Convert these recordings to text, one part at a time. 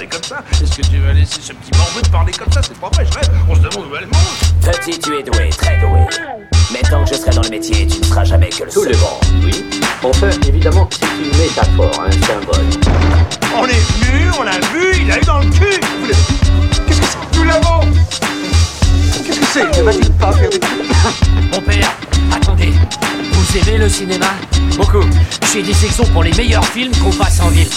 parler comme ça Est-ce que tu vas laisser ce petit morveux te parler comme ça? C'est pas vrai, je rêve. On se demande où elle mange. Petit, tu es doué, très doué. Mais tant que je serai dans le métier, tu ne seras jamais que le Tout seul. le monde, oui. Enfin, évidemment, c'est une métaphore, un symbole. On est venu, on l'a vu, il a eu dans le cul Vous l'avez- Qu'est-ce que c'est Nous l'avons Qu'est-ce que c'est? Va-t-il pas faire des Mon père, attendez. Vous aimez le cinéma? Beaucoup. J'ai des sections pour les meilleurs films qu'on passe en ville.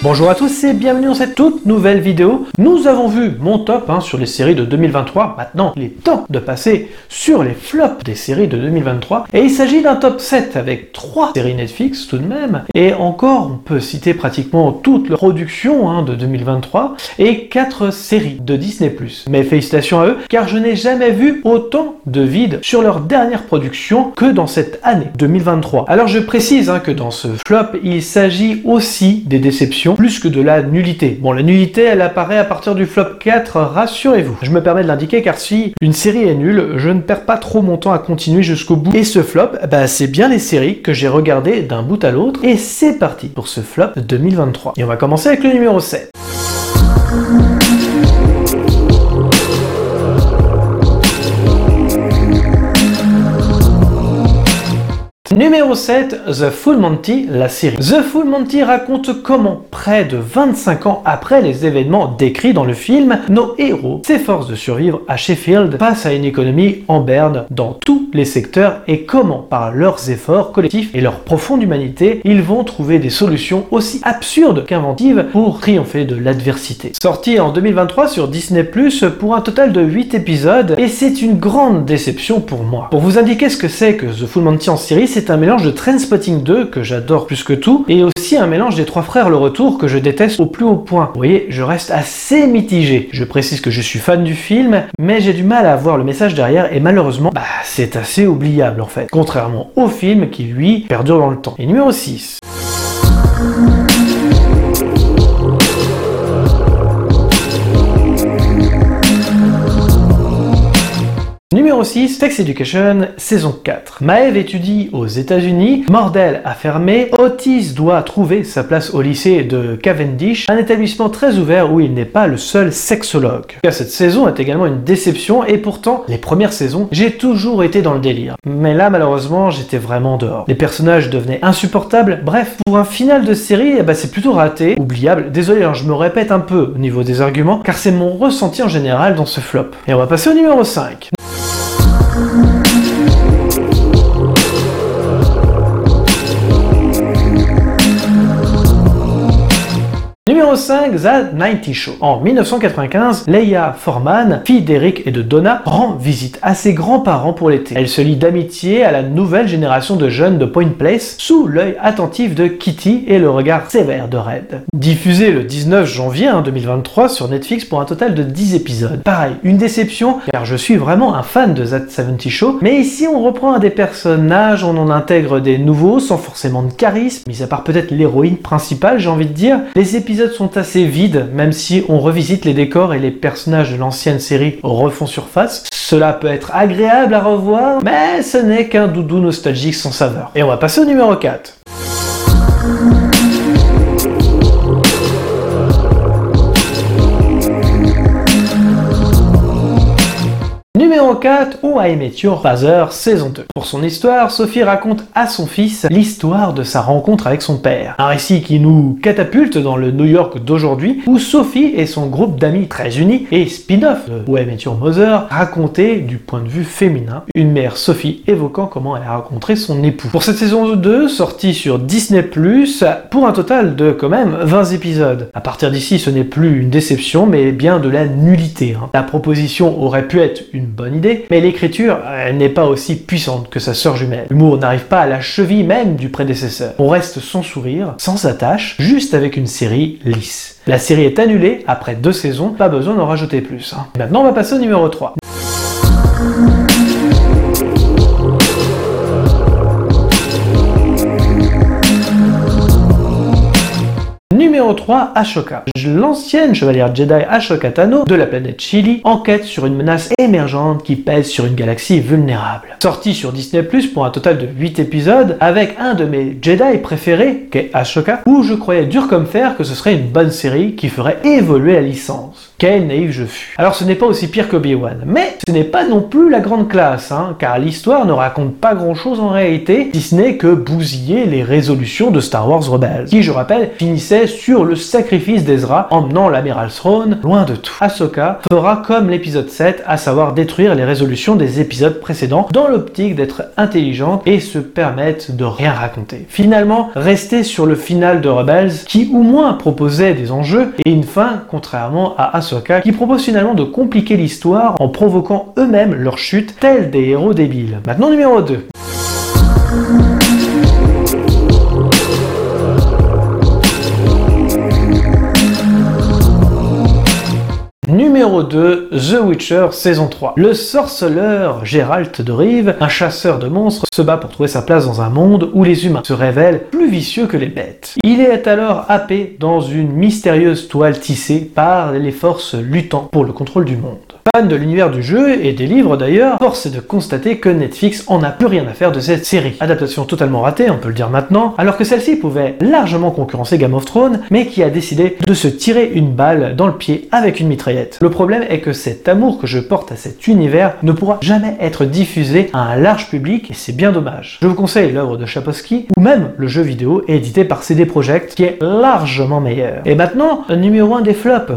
Bonjour à tous et bienvenue dans cette toute nouvelle vidéo. Nous avons vu mon top hein, sur les séries de 2023. Maintenant, il est temps de passer sur les flops des séries de 2023. Et il s'agit d'un top 7 avec 3 séries Netflix tout de même. Et encore, on peut citer pratiquement toute leur production hein, de 2023 et 4 séries de Disney+. Mais félicitations à eux, car je n'ai jamais vu autant de vide sur leur dernière production que dans cette année 2023. Alors je précise hein, que dans ce flop, il s'agit aussi des déceptions plus que de la nullité. Bon, la nullité, elle apparaît à partir du flop 4, rassurez-vous. Je me permets de l'indiquer car si une série est nulle, je ne perds pas trop mon temps à continuer jusqu'au bout. Et ce flop, bah, c'est bien les séries que j'ai regardées d'un bout à l'autre. Et c'est parti pour ce flop 2023. Et on va commencer avec le numéro 7. Numéro 7, The Full Monty, la série. The Full Monty raconte comment, près de 25 ans après les événements décrits dans le film, nos héros s'efforcent de survivre à Sheffield face à une économie en berne dans tous les secteurs et comment, par leurs efforts collectifs et leur profonde humanité, ils vont trouver des solutions aussi absurdes qu'inventives pour triompher de l'adversité. Sorti en 2023 sur Disney+, pour un total de 8 épisodes, et c'est une grande déception pour moi. Pour vous indiquer ce que c'est que The Full Monty en série, c'est un mélange de Trainspotting 2 que j'adore plus que tout, et aussi un mélange des trois frères Le Retour que je déteste au plus haut point. Vous voyez, je reste assez mitigé. Je précise que je suis fan du film, mais j'ai du mal à voir le message derrière, et malheureusement, bah, c'est assez oubliable en fait. Contrairement au film qui lui perdure dans le temps. Et numéro 6. Numéro 6, Sex Education, saison 4. Maeve étudie aux États-Unis, Mordel a fermé, Otis doit trouver sa place au lycée de Cavendish, un établissement très ouvert où il n'est pas le seul sexologue. Cette saison est également une déception et pourtant, les premières saisons, j'ai toujours été dans le délire. Mais là, malheureusement, j'étais vraiment dehors. Les personnages devenaient insupportables, bref, pour un final de série, eh ben, c'est plutôt raté, oubliable. Désolé, hein, je me répète un peu au niveau des arguments, car c'est mon ressenti en général dans ce flop. Et on va passer au numéro 5. Numéro 5, The 90 Show. En 1995, Leia Forman, fille d'Eric et de Donna, rend visite à ses grands-parents pour l'été. Elle se lie d'amitié à la nouvelle génération de jeunes de Point Place, sous l'œil attentif de Kitty et le regard sévère de Red. Diffusé le 19 janvier hein, 2023 sur Netflix pour un total de 10 épisodes. Pareil, une déception, car je suis vraiment un fan de That 70 Show, mais ici on reprend un des personnages, on en intègre des nouveaux, sans forcément de charisme, mis à part peut-être l'héroïne principale, j'ai envie de dire. Les épisodes sont assez vides, même si on revisite les décors et les personnages de l'ancienne série refont surface. Cela peut être agréable à revoir, mais ce n'est qu'un doudou nostalgique sans saveur. Et on va passer au numéro 4. Numéro 4, Où I Met saison 2. Pour son histoire, Sophie raconte à son fils l'histoire de sa rencontre avec son père. Un récit qui nous catapulte dans le New York d'aujourd'hui, où Sophie et son groupe d'amis très unis, et spin-off de Your Mother, raconté du point de vue féminin, une mère Sophie évoquant comment elle a rencontré son époux. Pour cette saison 2, sortie sur Disney+, pour un total de quand même 20 épisodes. À partir d'ici, ce n'est plus une déception, mais bien de la nullité. hein. La proposition aurait pu être une bonne idée, mais l'écriture, elle n'est pas aussi puissante que sa sœur jumelle. L'humour n'arrive pas à la cheville même du prédécesseur. On reste sans sourire, sans attache, juste avec une série lisse. La série est annulée après deux saisons, pas besoin d'en rajouter plus. hein. Maintenant, on va passer au numéro 3. Numéro Numéro 3, Ashoka. L'ancienne chevalière Jedi Ashoka Tano de la planète Chili enquête sur une menace émergente qui pèse sur une galaxie vulnérable. Sortie sur Disney Plus pour un total de 8 épisodes, avec un de mes Jedi préférés, qu'est Ashoka, où je croyais dur comme fer que ce serait une bonne série qui ferait évoluer la licence. Quel naïf je fus. Alors ce n'est pas aussi pire que Obi-Wan, mais ce n'est pas non plus la grande classe, hein, car l'histoire ne raconte pas grand chose en réalité, si ce n'est que bousiller les résolutions de Star Wars Rebels, qui je rappelle finissait sur le sacrifice d'Ezra, emmenant l'amiral Throne loin de tout. Ahsoka fera comme l'épisode 7, à savoir détruire les résolutions des épisodes précédents, dans l'optique d'être intelligente et se permettre de rien raconter. Finalement, rester sur le final de Rebels, qui au moins proposait des enjeux et une fin, contrairement à Ahsoka, qui propose finalement de compliquer l'histoire en provoquant eux-mêmes leur chute, tels des héros débiles. Maintenant numéro 2. Numéro 2, The Witcher saison 3. Le sorceleur Gérald de Rive, un chasseur de monstres, se bat pour trouver sa place dans un monde où les humains se révèlent plus vicieux que les bêtes. Il est alors happé dans une mystérieuse toile tissée par les forces luttant pour le contrôle du monde. Fan de l'univers du jeu et des livres d'ailleurs, force est de constater que Netflix en a plus rien à faire de cette série. Adaptation totalement ratée, on peut le dire maintenant, alors que celle-ci pouvait largement concurrencer Game of Thrones, mais qui a décidé de se tirer une balle dans le pied avec une mitraillette. Le problème est que cet amour que je porte à cet univers ne pourra jamais être diffusé à un large public et c'est bien dommage. Je vous conseille l'œuvre de Chaposky ou même le jeu vidéo édité par CD Projekt qui est largement meilleur. Et maintenant, numéro 1 des flops.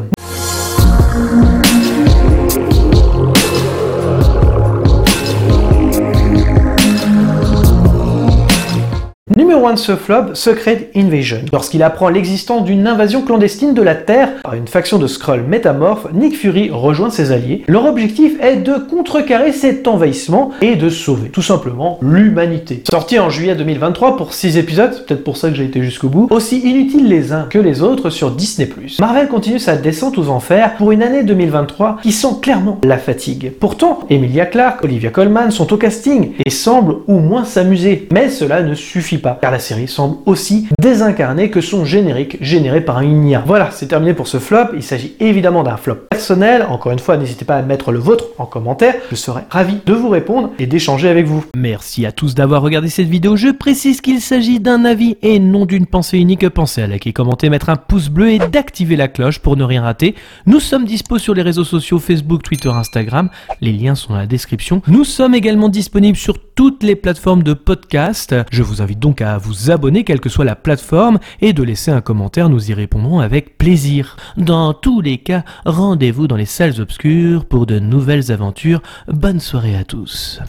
Numéro 1 de ce flop, Secret Invasion. Lorsqu'il apprend l'existence d'une invasion clandestine de la Terre par une faction de Skrulls métamorphes, Nick Fury rejoint ses alliés. Leur objectif est de contrecarrer cet envahissement et de sauver tout simplement l'humanité. Sorti en juillet 2023 pour 6 épisodes, peut-être pour ça que j'ai été jusqu'au bout, aussi inutiles les uns que les autres sur Disney+. Marvel continue sa descente aux enfers pour une année 2023 qui sent clairement la fatigue. Pourtant, Emilia Clarke, Olivia Colman sont au casting et semblent au moins s'amuser, mais cela ne suffit pas, la série semble aussi désincarnée que son générique généré par une IA. Voilà, c'est terminé pour ce flop. Il s'agit évidemment d'un flop personnel. Encore une fois, n'hésitez pas à mettre le vôtre en commentaire. Je serai ravi de vous répondre et d'échanger avec vous. Merci à tous d'avoir regardé cette vidéo. Je précise qu'il s'agit d'un avis et non d'une pensée unique. Pensez à liker, commenter, mettre un pouce bleu et d'activer la cloche pour ne rien rater. Nous sommes dispo sur les réseaux sociaux Facebook, Twitter, Instagram. Les liens sont dans la description. Nous sommes également disponibles sur toutes les plateformes de podcast. Je vous invite donc à vous abonner, quelle que soit la plateforme, et de laisser un commentaire, nous y répondrons avec plaisir. Dans tous les cas, rendez-vous dans les salles obscures pour de nouvelles aventures. Bonne soirée à tous.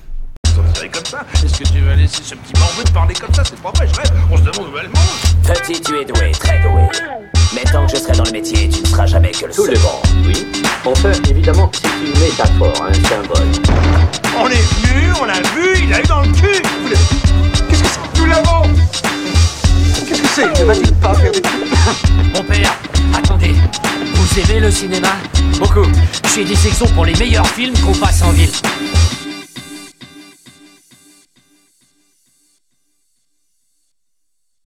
Comme ça, est-ce que tu vas laisser ce petit morveux te parler comme ça? C'est pas vrai, je rêve. On se demande où elle mange. Petit, tu es doué, très doué. Mais tant que je serai dans le métier, tu ne seras jamais que le Tout le second. monde, oui. Enfin, évidemment, c'est une métaphore, un symbole. On est venu, on l'a vu, il a eu dans le cul. Qu'est-ce que c'est Nous l'avons. Qu'est-ce que c'est Ne va-t-il pas faire des Mon père, attendez. Vous aimez le cinéma? Beaucoup. Je fais des sections pour les meilleurs films qu'on passe en ville.